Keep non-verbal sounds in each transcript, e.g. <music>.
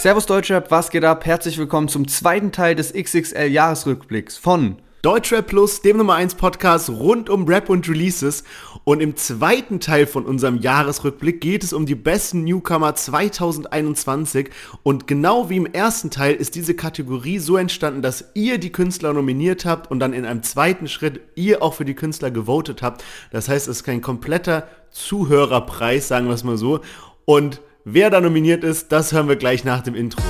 Servus Deutschrap, was geht ab? Herzlich willkommen zum zweiten Teil des XXL Jahresrückblicks von Deutschrap Plus, dem Nummer 1 Podcast rund um Rap und Releases. Und im zweiten Teil von unserem Jahresrückblick geht es um die besten Newcomer 2021. Und genau wie im ersten Teil ist diese Kategorie so entstanden, dass ihr die Künstler nominiert habt und dann in einem zweiten Schritt ihr auch für die Künstler gewotet habt. Das heißt, es ist kein kompletter Zuhörerpreis, sagen wir es mal so. Und wer da nominiert ist, das hören wir gleich nach dem Intro.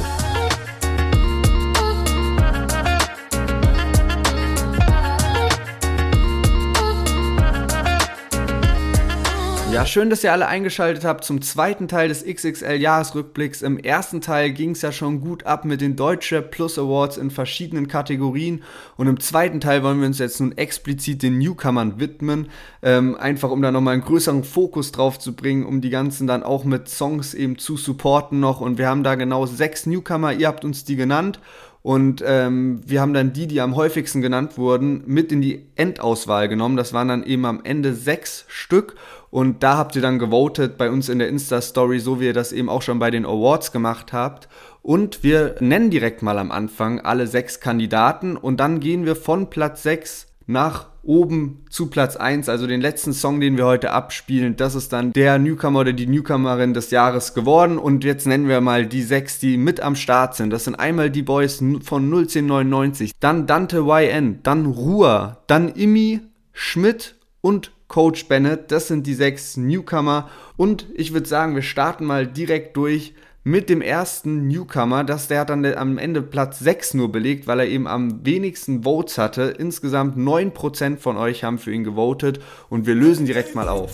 Ja, schön, dass ihr alle eingeschaltet habt zum zweiten Teil des XXL-Jahresrückblicks. Im ersten Teil ging es ja schon gut ab mit den Deutsche Plus Awards in verschiedenen Kategorien. Und im zweiten Teil wollen wir uns jetzt nun explizit den Newcomern widmen. Ähm, einfach um da nochmal einen größeren Fokus drauf zu bringen, um die ganzen dann auch mit Songs eben zu supporten noch. Und wir haben da genau sechs Newcomer, ihr habt uns die genannt. Und ähm, wir haben dann die, die am häufigsten genannt wurden, mit in die Endauswahl genommen. Das waren dann eben am Ende sechs Stück. Und da habt ihr dann gewotet bei uns in der Insta-Story, so wie ihr das eben auch schon bei den Awards gemacht habt. Und wir nennen direkt mal am Anfang alle sechs Kandidaten und dann gehen wir von Platz 6 nach oben zu Platz 1, also den letzten Song, den wir heute abspielen. Das ist dann der Newcomer oder die Newcomerin des Jahres geworden. Und jetzt nennen wir mal die sechs, die mit am Start sind. Das sind einmal die Boys von 01099, dann Dante YN, dann Ruhr, dann Imi, Schmidt und Coach Bennett. Das sind die sechs Newcomer. Und ich würde sagen, wir starten mal direkt durch mit dem ersten Newcomer, dass der hat dann am Ende Platz 6 nur belegt, weil er eben am wenigsten Votes hatte. Insgesamt 9% von euch haben für ihn gewotet und wir lösen direkt mal auf.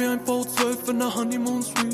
Wie ein V12 in der Honeymoon Suite.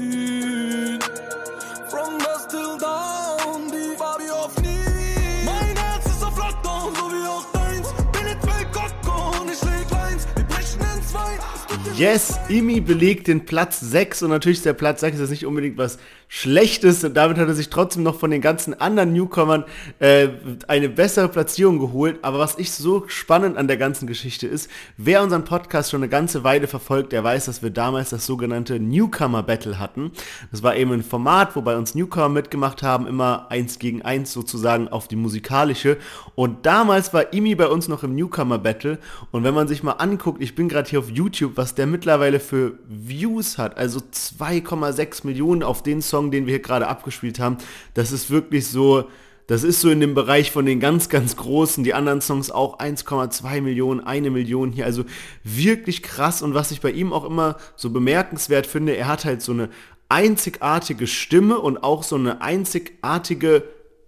Yes, Imi belegt den Platz 6 und natürlich ist der Platz 6 jetzt nicht unbedingt was Schlechtes und damit hat er sich trotzdem noch von den ganzen anderen Newcomern äh, eine bessere Platzierung geholt. Aber was ich so spannend an der ganzen Geschichte ist, wer unseren Podcast schon eine ganze Weile verfolgt, der weiß, dass wir damals das sogenannte Newcomer Battle hatten. Das war eben ein Format, wobei uns Newcomer mitgemacht haben, immer eins gegen eins sozusagen auf die musikalische. Und damals war Imi bei uns noch im Newcomer Battle. Und wenn man sich mal anguckt, ich bin gerade hier auf YouTube, was der mittlerweile für Views hat, also 2,6 Millionen auf den Song, Song, den wir hier gerade abgespielt haben, das ist wirklich so, das ist so in dem Bereich von den ganz, ganz großen, die anderen Songs auch 1,2 Millionen, eine Million hier, also wirklich krass. Und was ich bei ihm auch immer so bemerkenswert finde, er hat halt so eine einzigartige Stimme und auch so eine einzigartige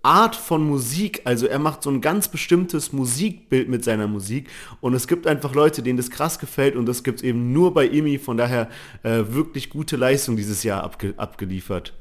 Art von Musik, also er macht so ein ganz bestimmtes Musikbild mit seiner Musik und es gibt einfach Leute, denen das krass gefällt und das gibt es eben nur bei Imi, von daher äh, wirklich gute Leistung dieses Jahr abge abgeliefert.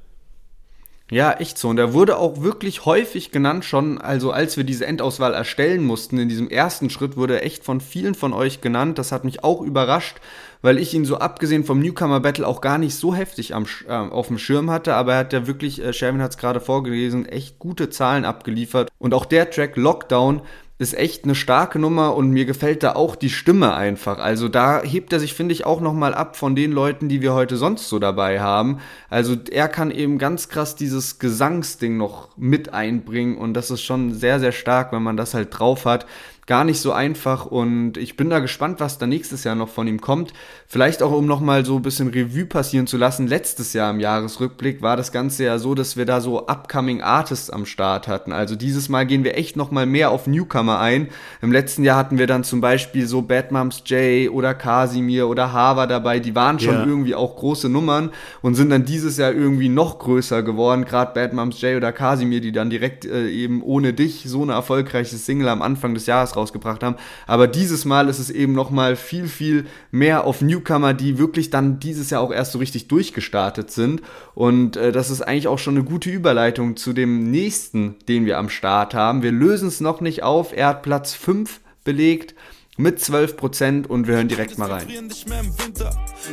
Ja, echt so. Und er wurde auch wirklich häufig genannt schon, also als wir diese Endauswahl erstellen mussten, in diesem ersten Schritt wurde er echt von vielen von euch genannt. Das hat mich auch überrascht, weil ich ihn so abgesehen vom Newcomer Battle auch gar nicht so heftig am, äh, auf dem Schirm hatte. Aber er hat ja wirklich, äh, Sherwin hat es gerade vorgelesen, echt gute Zahlen abgeliefert. Und auch der Track Lockdown, ist echt eine starke Nummer und mir gefällt da auch die Stimme einfach. Also da hebt er sich, finde ich, auch nochmal ab von den Leuten, die wir heute sonst so dabei haben. Also er kann eben ganz krass dieses Gesangsding noch mit einbringen und das ist schon sehr, sehr stark, wenn man das halt drauf hat gar nicht so einfach und ich bin da gespannt, was da nächstes Jahr noch von ihm kommt. Vielleicht auch, um nochmal so ein bisschen Revue passieren zu lassen. Letztes Jahr im Jahresrückblick war das Ganze ja so, dass wir da so Upcoming Artists am Start hatten. Also dieses Mal gehen wir echt nochmal mehr auf Newcomer ein. Im letzten Jahr hatten wir dann zum Beispiel so Bad Moms J oder Casimir oder Hava dabei. Die waren schon ja. irgendwie auch große Nummern und sind dann dieses Jahr irgendwie noch größer geworden. Gerade Bad Moms J oder Casimir, die dann direkt äh, eben ohne dich so eine erfolgreiche Single am Anfang des Jahres rausgebracht haben. Aber dieses Mal ist es eben nochmal viel, viel mehr auf Newcomer, die wirklich dann dieses Jahr auch erst so richtig durchgestartet sind. Und äh, das ist eigentlich auch schon eine gute Überleitung zu dem nächsten, den wir am Start haben. Wir lösen es noch nicht auf. Er hat Platz 5 belegt mit 12% und wir hören direkt mal rein.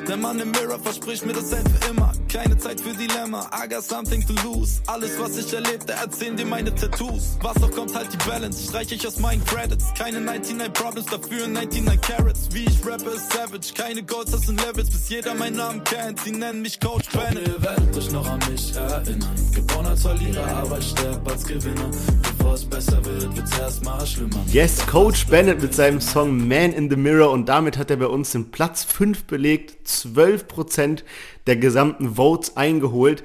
Der Mann im Mirror verspricht mir dasselbe immer. Keine Zeit für Dilemma, I got something to lose. Alles, was ich erlebte, erzählen dir meine Tattoos. Was auch kommt, halt die Balance, streich ich aus meinen Credits. Keine 99 Problems, dafür 99 Carrots. Wie ich rappe, ist savage. Keine Goals, und Levels, bis jeder meinen Namen kennt. Sie nennen mich Coach Bennett. Ihr werdet euch noch an mich erinnern. Geboren als Verlierer, aber ich sterbe als Gewinner. Bevor es besser wird, wird's erstmal schlimmer. Yes, Coach Bennett mit seinem Song Man in the Mirror und damit hat er bei uns den Platz 5 belegt, 12% der gesamten Votes eingeholt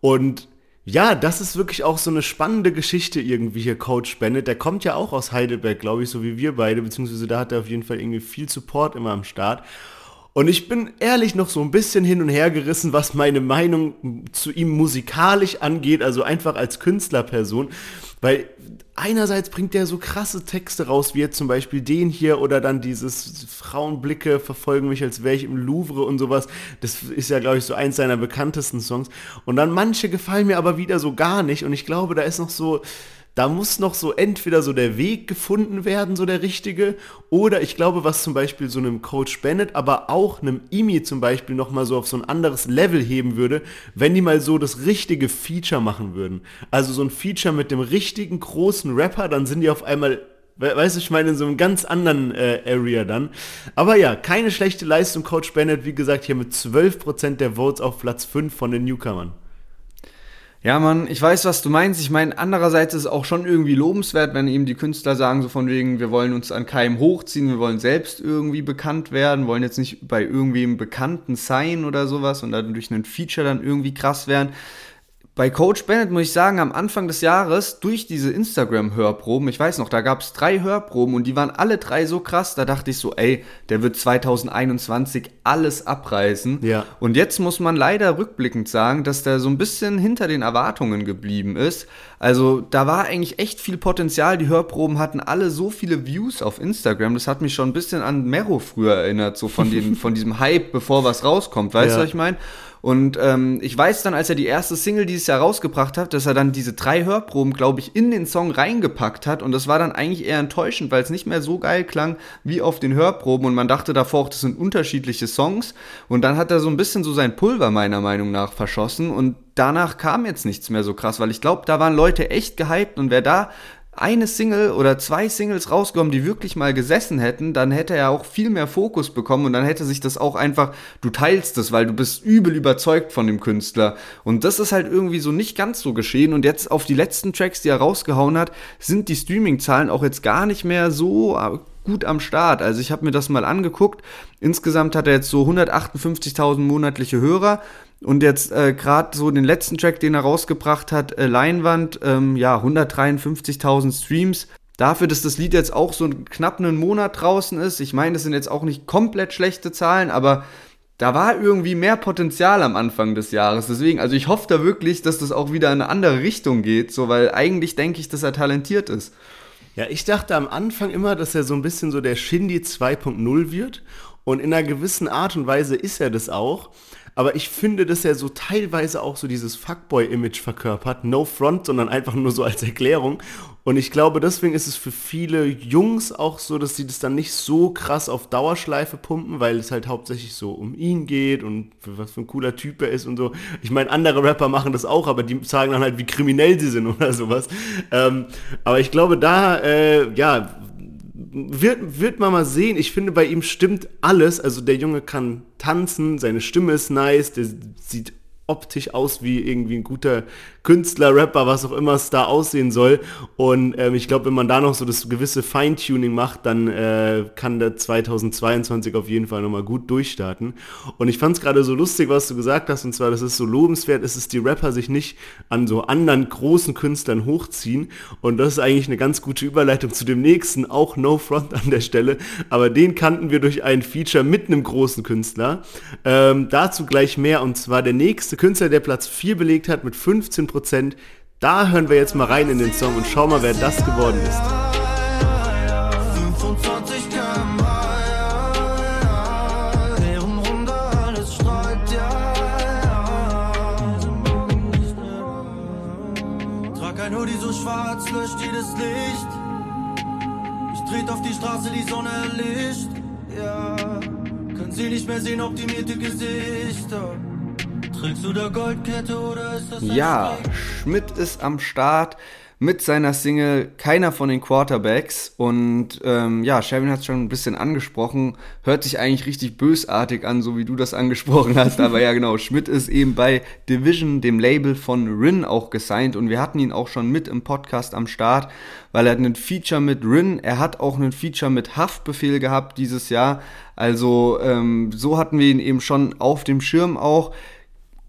und ja, das ist wirklich auch so eine spannende Geschichte irgendwie hier, Coach Bennett. Der kommt ja auch aus Heidelberg, glaube ich, so wie wir beide, beziehungsweise da hat er auf jeden Fall irgendwie viel Support immer am Start. Und ich bin ehrlich noch so ein bisschen hin und her gerissen, was meine Meinung zu ihm musikalisch angeht, also einfach als Künstlerperson. Weil einerseits bringt er so krasse Texte raus, wie jetzt zum Beispiel den hier oder dann dieses Frauenblicke verfolgen mich, als wäre ich im Louvre und sowas. Das ist ja, glaube ich, so eins seiner bekanntesten Songs. Und dann manche gefallen mir aber wieder so gar nicht. Und ich glaube, da ist noch so, da muss noch so entweder so der Weg gefunden werden, so der richtige, oder ich glaube, was zum Beispiel so einem Coach Bennett, aber auch einem Imi zum Beispiel nochmal so auf so ein anderes Level heben würde, wenn die mal so das richtige Feature machen würden. Also so ein Feature mit dem richtigen großen Rapper, dann sind die auf einmal Weißt du, ich meine, in so einem ganz anderen äh, Area dann. Aber ja, keine schlechte Leistung, Coach Bennett. Wie gesagt, hier mit 12% der Votes auf Platz 5 von den Newcomern. Ja, Mann, ich weiß, was du meinst. Ich meine, andererseits ist es auch schon irgendwie lobenswert, wenn eben die Künstler sagen, so von wegen, wir wollen uns an keinem hochziehen, wir wollen selbst irgendwie bekannt werden, wollen jetzt nicht bei irgendwem Bekannten sein oder sowas und dadurch einen Feature dann irgendwie krass werden bei Coach Bennett muss ich sagen, am Anfang des Jahres durch diese Instagram-Hörproben, ich weiß noch, da gab es drei Hörproben und die waren alle drei so krass, da dachte ich so, ey, der wird 2021 alles abreißen. Ja. Und jetzt muss man leider rückblickend sagen, dass der so ein bisschen hinter den Erwartungen geblieben ist. Also da war eigentlich echt viel Potenzial. Die Hörproben hatten alle so viele Views auf Instagram. Das hat mich schon ein bisschen an Mero früher erinnert, so von, den, <laughs> von diesem Hype, bevor was rauskommt. Weißt du, ja. was ich meine? Und ähm, ich weiß dann, als er die erste Single dieses Jahr rausgebracht hat, dass er dann diese drei Hörproben, glaube ich, in den Song reingepackt hat. Und das war dann eigentlich eher enttäuschend, weil es nicht mehr so geil klang wie auf den Hörproben. Und man dachte davor auch, das sind unterschiedliche Songs. Und dann hat er so ein bisschen so sein Pulver meiner Meinung nach verschossen. Und danach kam jetzt nichts mehr so krass, weil ich glaube, da waren Leute echt gehypt. Und wer da eine Single oder zwei Singles rausgekommen, die wirklich mal gesessen hätten, dann hätte er auch viel mehr Fokus bekommen und dann hätte sich das auch einfach, du teilst es, weil du bist übel überzeugt von dem Künstler. Und das ist halt irgendwie so nicht ganz so geschehen. Und jetzt auf die letzten Tracks, die er rausgehauen hat, sind die Streaming-Zahlen auch jetzt gar nicht mehr so äh, gut am Start. Also ich habe mir das mal angeguckt. Insgesamt hat er jetzt so 158.000 monatliche Hörer. Und jetzt äh, gerade so den letzten Track, den er rausgebracht hat, äh, Leinwand, ähm, ja, 153.000 Streams. Dafür, dass das Lied jetzt auch so knapp einen Monat draußen ist. Ich meine, das sind jetzt auch nicht komplett schlechte Zahlen, aber da war irgendwie mehr Potenzial am Anfang des Jahres. Deswegen, also ich hoffe da wirklich, dass das auch wieder in eine andere Richtung geht, so, weil eigentlich denke ich, dass er talentiert ist. Ja, ich dachte am Anfang immer, dass er so ein bisschen so der Shindy 2.0 wird. Und in einer gewissen Art und Weise ist er das auch. Aber ich finde, dass er so teilweise auch so dieses Fuckboy-Image verkörpert. No front, sondern einfach nur so als Erklärung. Und ich glaube, deswegen ist es für viele Jungs auch so, dass sie das dann nicht so krass auf Dauerschleife pumpen, weil es halt hauptsächlich so um ihn geht und was für ein cooler Typ er ist und so. Ich meine, andere Rapper machen das auch, aber die sagen dann halt, wie kriminell sie sind <laughs> oder sowas. Ähm, aber ich glaube, da, äh, ja, wird, wird man mal sehen. Ich finde, bei ihm stimmt alles. Also der Junge kann tanzen, seine Stimme ist nice, der sieht optisch aus wie irgendwie ein guter Künstler, Rapper, was auch immer es da aussehen soll. Und ähm, ich glaube, wenn man da noch so das gewisse Feintuning macht, dann äh, kann der 2022 auf jeden Fall nochmal gut durchstarten. Und ich fand es gerade so lustig, was du gesagt hast, und zwar, das ist so lobenswert, ist es die Rapper sich nicht an so anderen großen Künstlern hochziehen. Und das ist eigentlich eine ganz gute Überleitung zu dem nächsten, auch No Front an der Stelle. Aber den kannten wir durch ein Feature mit einem großen Künstler. Ähm, dazu gleich mehr, und zwar der nächste Künstler, der Platz 4 belegt hat mit 15 Prozent. Da hören wir jetzt mal rein in den Song und schauen mal, wer das geworden ist. Hoodie so schwarz löscht jedes Licht. Ich Konzentriert auf die Straße, die Sonne erlischt. Ja, können sie nicht mehr sehen, optimierte Gesichter. Trägst du da Goldkette oder ist das Ja? Schmidt ist am Start mit seiner Single Keiner von den Quarterbacks. Und ähm, ja, Sherwin hat es schon ein bisschen angesprochen. Hört sich eigentlich richtig bösartig an, so wie du das angesprochen hast. Aber ja, genau, Schmidt ist eben bei Division, dem Label von Rin, auch gesigned. Und wir hatten ihn auch schon mit im Podcast am Start, weil er hat einen Feature mit Rin. Er hat auch einen Feature mit Haftbefehl gehabt dieses Jahr. Also ähm, so hatten wir ihn eben schon auf dem Schirm auch.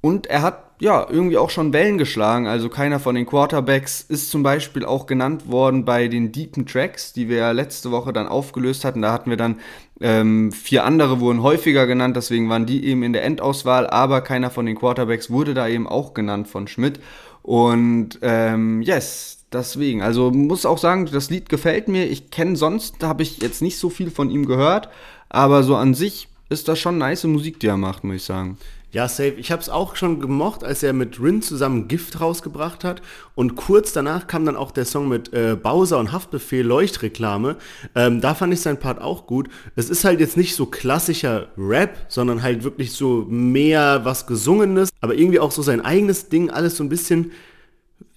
Und er hat ja irgendwie auch schon Wellen geschlagen. Also keiner von den Quarterbacks ist zum Beispiel auch genannt worden bei den Deepen Tracks, die wir ja letzte Woche dann aufgelöst hatten. Da hatten wir dann ähm, vier andere wurden häufiger genannt, deswegen waren die eben in der Endauswahl, aber keiner von den Quarterbacks wurde da eben auch genannt von Schmidt. Und ähm, yes, deswegen. Also muss auch sagen, das Lied gefällt mir. Ich kenne sonst, habe ich jetzt nicht so viel von ihm gehört, aber so an sich ist das schon nice Musik, die er macht, muss ich sagen. Ja, safe. Ich habe es auch schon gemocht, als er mit Rin zusammen Gift rausgebracht hat. Und kurz danach kam dann auch der Song mit äh, Bowser und Haftbefehl Leuchtreklame. Ähm, da fand ich seinen Part auch gut. Es ist halt jetzt nicht so klassischer Rap, sondern halt wirklich so mehr was Gesungenes, aber irgendwie auch so sein eigenes Ding, alles so ein bisschen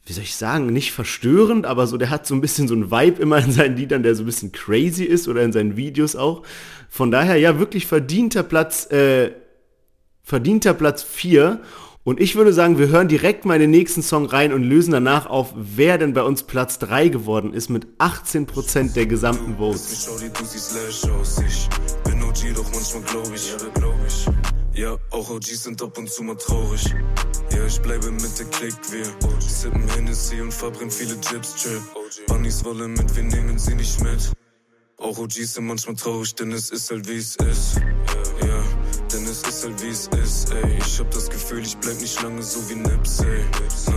wie soll ich sagen, nicht verstörend, aber so, der hat so ein bisschen so ein Vibe immer in seinen Liedern, der so ein bisschen crazy ist oder in seinen Videos auch. Von daher, ja, wirklich verdienter Platz, äh, verdienter Platz 4. Und ich würde sagen, wir hören direkt mal in den nächsten Song rein und lösen danach auf, wer denn bei uns Platz 3 geworden ist mit 18% der gesamten Votes. OG, ich, ja. Ja, auch OGs sind ab und zu mal traurig. Ja, ich bleibe mit der Klick, wir sippen Hennessy und verbrennen viele Chips, chill. Bunnies wollen mit, wir nehmen sie nicht mit. Auch OGs sind manchmal traurig, denn es ist halt wie es ist. Ja, denn es ist halt wie es ist, ey. Ich hab das Gefühl, ich bleib nicht lange so wie Nips, ey. Nein,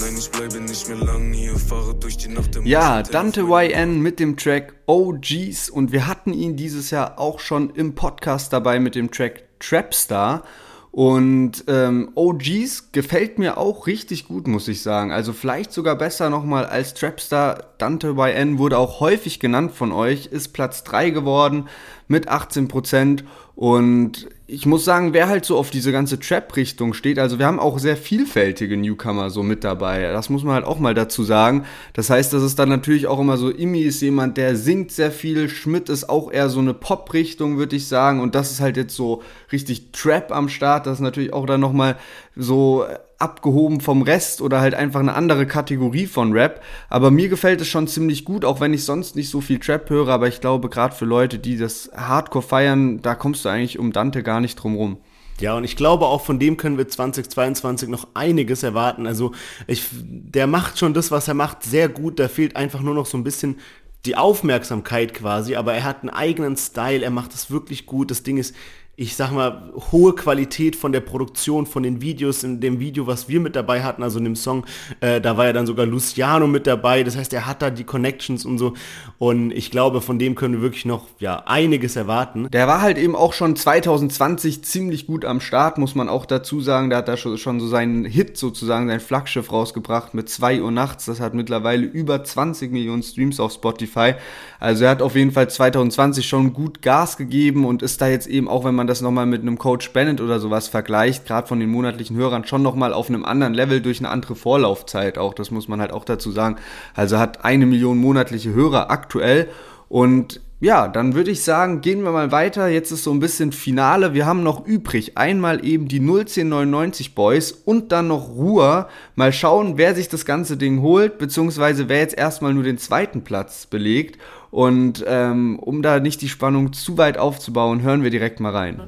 nein, ich bleibe nicht mehr lang hier, fahre durch die Nacht der Ja, Dante YN mit dem Track OGs und wir hatten ihn dieses Jahr auch schon im Podcast dabei mit dem Track Trapstar. Und ähm, OGs gefällt mir auch richtig gut, muss ich sagen. Also vielleicht sogar besser nochmal als Trapstar. Dante YN wurde auch häufig genannt von euch, ist Platz 3 geworden mit 18%. Und ich muss sagen, wer halt so auf diese ganze Trap-Richtung steht, also wir haben auch sehr vielfältige Newcomer so mit dabei. Das muss man halt auch mal dazu sagen. Das heißt, das ist dann natürlich auch immer so, Imi ist jemand, der singt sehr viel, Schmidt ist auch eher so eine Pop-Richtung, würde ich sagen. Und das ist halt jetzt so richtig Trap am Start. Das ist natürlich auch dann nochmal so abgehoben vom Rest oder halt einfach eine andere Kategorie von Rap. Aber mir gefällt es schon ziemlich gut, auch wenn ich sonst nicht so viel Trap höre. Aber ich glaube, gerade für Leute, die das Hardcore feiern, da kommst du eigentlich um Dante gar nicht drum rum. Ja, und ich glaube, auch von dem können wir 2022 noch einiges erwarten. Also, ich, der macht schon das, was er macht, sehr gut. Da fehlt einfach nur noch so ein bisschen die Aufmerksamkeit quasi, aber er hat einen eigenen Style, er macht es wirklich gut. Das Ding ist, ich sag mal, hohe Qualität von der Produktion, von den Videos, in dem Video, was wir mit dabei hatten, also in dem Song, äh, da war ja dann sogar Luciano mit dabei, das heißt, er hat da die Connections und so und ich glaube, von dem können wir wirklich noch, ja, einiges erwarten. Der war halt eben auch schon 2020 ziemlich gut am Start, muss man auch dazu sagen. Der hat da schon, schon so seinen Hit sozusagen, sein Flaggschiff rausgebracht mit 2 Uhr nachts. Das hat mittlerweile über 20 Millionen Streams auf Spotify. Also er hat auf jeden Fall 2020 schon gut Gas gegeben und ist da jetzt eben, auch wenn man das nochmal mit einem Coach Bennett oder sowas vergleicht, gerade von den monatlichen Hörern, schon nochmal auf einem anderen Level durch eine andere Vorlaufzeit auch. Das muss man halt auch dazu sagen. Also hat eine Million monatliche Hörer aktuell und ja, dann würde ich sagen, gehen wir mal weiter. Jetzt ist so ein bisschen Finale. Wir haben noch übrig einmal eben die 01099 Boys und dann noch Ruhr. Mal schauen, wer sich das ganze Ding holt, beziehungsweise wer jetzt erstmal nur den zweiten Platz belegt. Und ähm, um da nicht die Spannung zu weit aufzubauen, hören wir direkt mal rein.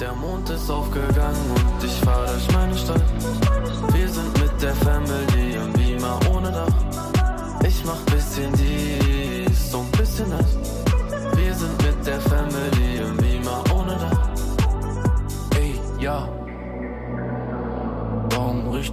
Der Mond ist aufgegangen und ich fahr durch meine Stadt. Wir sind mit der Family im Beamer ohne Dach. Ich mach bisschen dies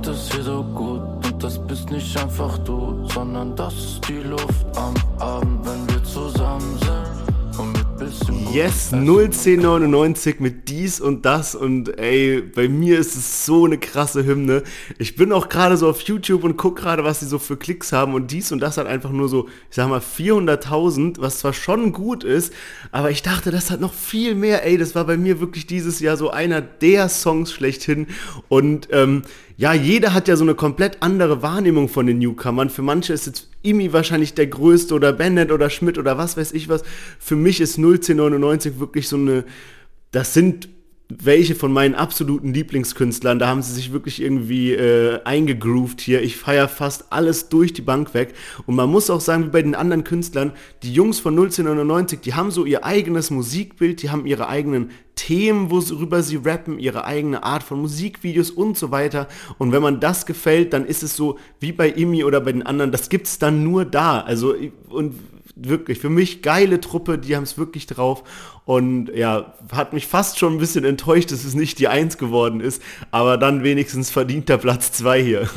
Es hier so gut? Und das bist nicht einfach du, sondern das ist die Luft am Abend, wenn wir zusammen sind. Und mit bisschen Yes, 01099 mit dies und das und ey, bei mir ist es so eine krasse Hymne. Ich bin auch gerade so auf YouTube und guck gerade, was sie so für Klicks haben und dies und das hat einfach nur so, ich sag mal 400.000, was zwar schon gut ist, aber ich dachte, das hat noch viel mehr. Ey, das war bei mir wirklich dieses Jahr so einer der Songs schlechthin und ähm, ja, jeder hat ja so eine komplett andere Wahrnehmung von den Newcomern. Für manche ist jetzt Imi wahrscheinlich der größte oder Bennett oder Schmidt oder was weiß ich was. Für mich ist 01099 wirklich so eine, das sind welche von meinen absoluten Lieblingskünstlern. Da haben sie sich wirklich irgendwie äh, eingegroovt hier. Ich feiere fast alles durch die Bank weg. Und man muss auch sagen, wie bei den anderen Künstlern, die Jungs von 01099, die haben so ihr eigenes Musikbild, die haben ihre eigenen Themen, worüber sie rappen, ihre eigene Art von Musikvideos und so weiter. Und wenn man das gefällt, dann ist es so wie bei Imi oder bei den anderen, das gibt es dann nur da. Also und wirklich, für mich geile Truppe, die haben es wirklich drauf. Und ja, hat mich fast schon ein bisschen enttäuscht, dass es nicht die Eins geworden ist, aber dann wenigstens verdienter Platz zwei hier.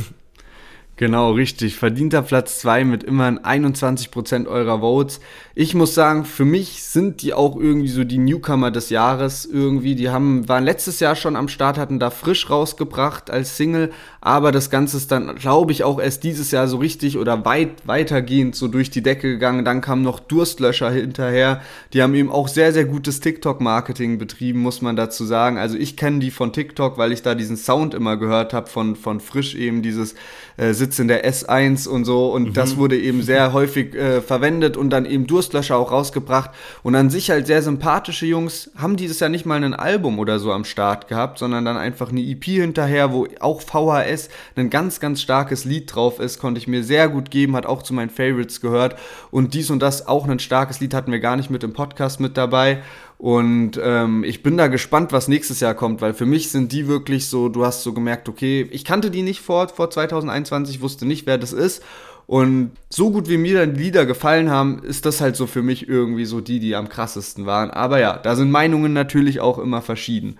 Genau, richtig. Verdienter Platz 2 mit immerhin 21% eurer Votes. Ich muss sagen, für mich sind die auch irgendwie so die Newcomer des Jahres irgendwie. Die haben, waren letztes Jahr schon am Start, hatten da frisch rausgebracht als Single, aber das Ganze ist dann, glaube ich, auch erst dieses Jahr so richtig oder weit weitergehend so durch die Decke gegangen. Dann kamen noch Durstlöscher hinterher. Die haben eben auch sehr, sehr gutes TikTok-Marketing betrieben, muss man dazu sagen. Also ich kenne die von TikTok, weil ich da diesen Sound immer gehört habe von, von Frisch eben dieses äh, Sitz in der S1 und so. Und mhm. das wurde eben sehr häufig äh, verwendet und dann eben Durstlöscher auch rausgebracht. Und an sich halt sehr sympathische Jungs haben dieses Jahr nicht mal ein Album oder so am Start gehabt, sondern dann einfach eine EP hinterher, wo auch VHS ein ganz, ganz starkes Lied drauf ist. Konnte ich mir sehr gut geben, hat auch zu meinen Favorites gehört. Und dies und das auch ein starkes Lied hatten wir gar nicht mit im Podcast mit dabei. Und ähm, ich bin da gespannt, was nächstes Jahr kommt, weil für mich sind die wirklich so, du hast so gemerkt, okay, ich kannte die nicht vor, vor 2021, wusste nicht, wer das ist. Und so gut wie mir dann die Lieder gefallen haben, ist das halt so für mich irgendwie so die, die am krassesten waren. Aber ja, da sind Meinungen natürlich auch immer verschieden.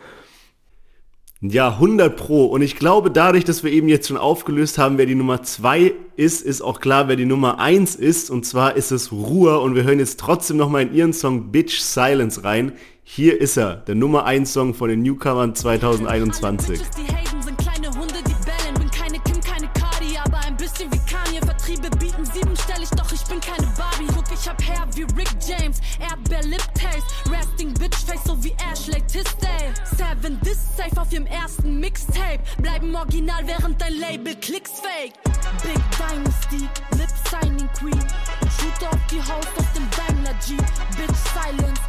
Ja, 100 Pro. Und ich glaube, dadurch, dass wir eben jetzt schon aufgelöst haben, wer die Nummer 2 ist, ist auch klar, wer die Nummer 1 ist. Und zwar ist es Ruhr. Und wir hören jetzt trotzdem nochmal in ihren Song Bitch Silence rein. Hier ist er, der Nummer 1 Song von den Newcomern 2021. Ich hab Hair wie Rick James, Erdbeer Lip Taste, Resting Bitch Face so wie Ashley Tisdale. Seven This Safe auf ihrem ersten Mixtape, bleiben original während dein Label Klicks fake. Big Dynasty, Lip Signing Queen, Shoot auf die Haus aus dem Daimler G, Bitch Silence.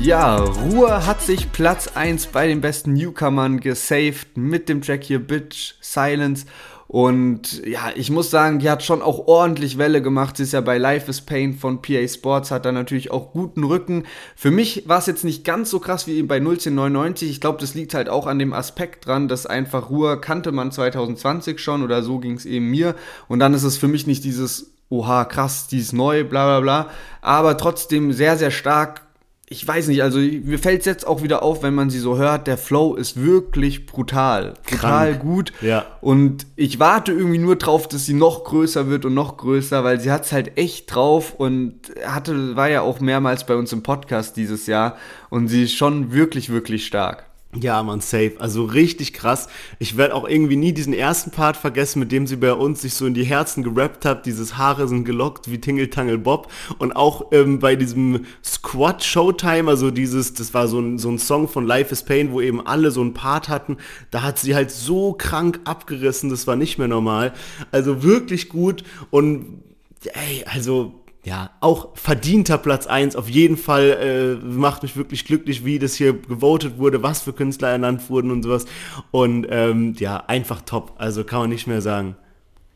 Ja, Ruhe hat sich Platz 1 bei den besten Newcomern gesaved mit dem Track hier Bitch Silence und ja, ich muss sagen, die hat schon auch ordentlich Welle gemacht. Sie ist ja bei Life is Pain von PA Sports, hat da natürlich auch guten Rücken. Für mich war es jetzt nicht ganz so krass wie bei 01099. Ich glaube, das liegt halt auch an dem Aspekt dran, dass einfach Ruhe kannte man 2020 schon oder so ging es eben mir. Und dann ist es für mich nicht dieses, oha, krass, die ist neu, bla bla bla. Aber trotzdem sehr, sehr stark ich weiß nicht, also mir fällt es jetzt auch wieder auf, wenn man sie so hört, der Flow ist wirklich brutal. Brutal gut. Ja. Und ich warte irgendwie nur drauf, dass sie noch größer wird und noch größer, weil sie hat es halt echt drauf und hatte, war ja auch mehrmals bei uns im Podcast dieses Jahr und sie ist schon wirklich, wirklich stark. Ja, man, safe. Also richtig krass. Ich werde auch irgendwie nie diesen ersten Part vergessen, mit dem sie bei uns sich so in die Herzen gerappt hat. Dieses Haare sind gelockt wie Tingle Tangle Bob. Und auch ähm, bei diesem Squad Showtime, also dieses, das war so ein, so ein Song von Life is Pain, wo eben alle so einen Part hatten. Da hat sie halt so krank abgerissen, das war nicht mehr normal. Also wirklich gut. Und ey, also ja, auch verdienter Platz 1. Auf jeden Fall äh, macht mich wirklich glücklich, wie das hier gewotet wurde, was für Künstler ernannt wurden und sowas. Und ähm, ja, einfach top. Also kann man nicht mehr sagen.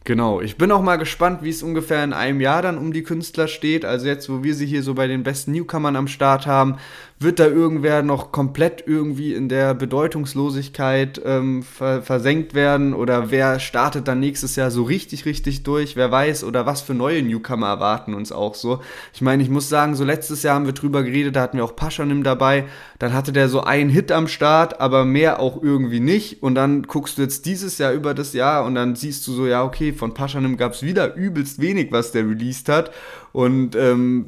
Genau, ich bin auch mal gespannt, wie es ungefähr in einem Jahr dann um die Künstler steht. Also jetzt, wo wir sie hier so bei den besten Newcomern am Start haben, wird da irgendwer noch komplett irgendwie in der Bedeutungslosigkeit ähm, ver versenkt werden? Oder wer startet dann nächstes Jahr so richtig, richtig durch, wer weiß? Oder was für neue Newcomer erwarten uns auch so. Ich meine, ich muss sagen, so letztes Jahr haben wir drüber geredet, da hatten wir auch Paschanim dabei, dann hatte der so einen Hit am Start, aber mehr auch irgendwie nicht. Und dann guckst du jetzt dieses Jahr über das Jahr und dann siehst du so, ja okay, von Paschanim gab es wieder übelst wenig, was der released hat. Und ähm,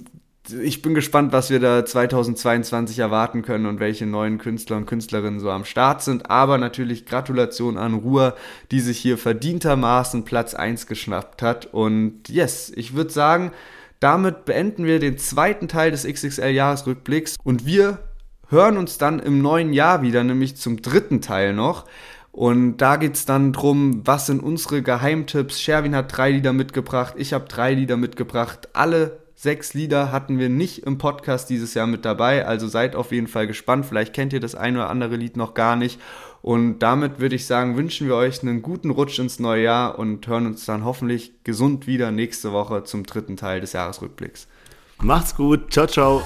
ich bin gespannt, was wir da 2022 erwarten können und welche neuen Künstler und Künstlerinnen so am Start sind. Aber natürlich Gratulation an Ruhr, die sich hier verdientermaßen Platz 1 geschnappt hat. Und yes, ich würde sagen, damit beenden wir den zweiten Teil des XXL-Jahresrückblicks und wir hören uns dann im neuen Jahr wieder, nämlich zum dritten Teil noch. Und da geht es dann drum, was sind unsere Geheimtipps. Sherwin hat drei Lieder mitgebracht, ich habe drei Lieder mitgebracht. Alle sechs Lieder hatten wir nicht im Podcast dieses Jahr mit dabei, also seid auf jeden Fall gespannt. Vielleicht kennt ihr das ein oder andere Lied noch gar nicht. Und damit würde ich sagen, wünschen wir euch einen guten Rutsch ins neue Jahr und hören uns dann hoffentlich gesund wieder nächste Woche zum dritten Teil des Jahresrückblicks. Macht's gut, ciao, ciao.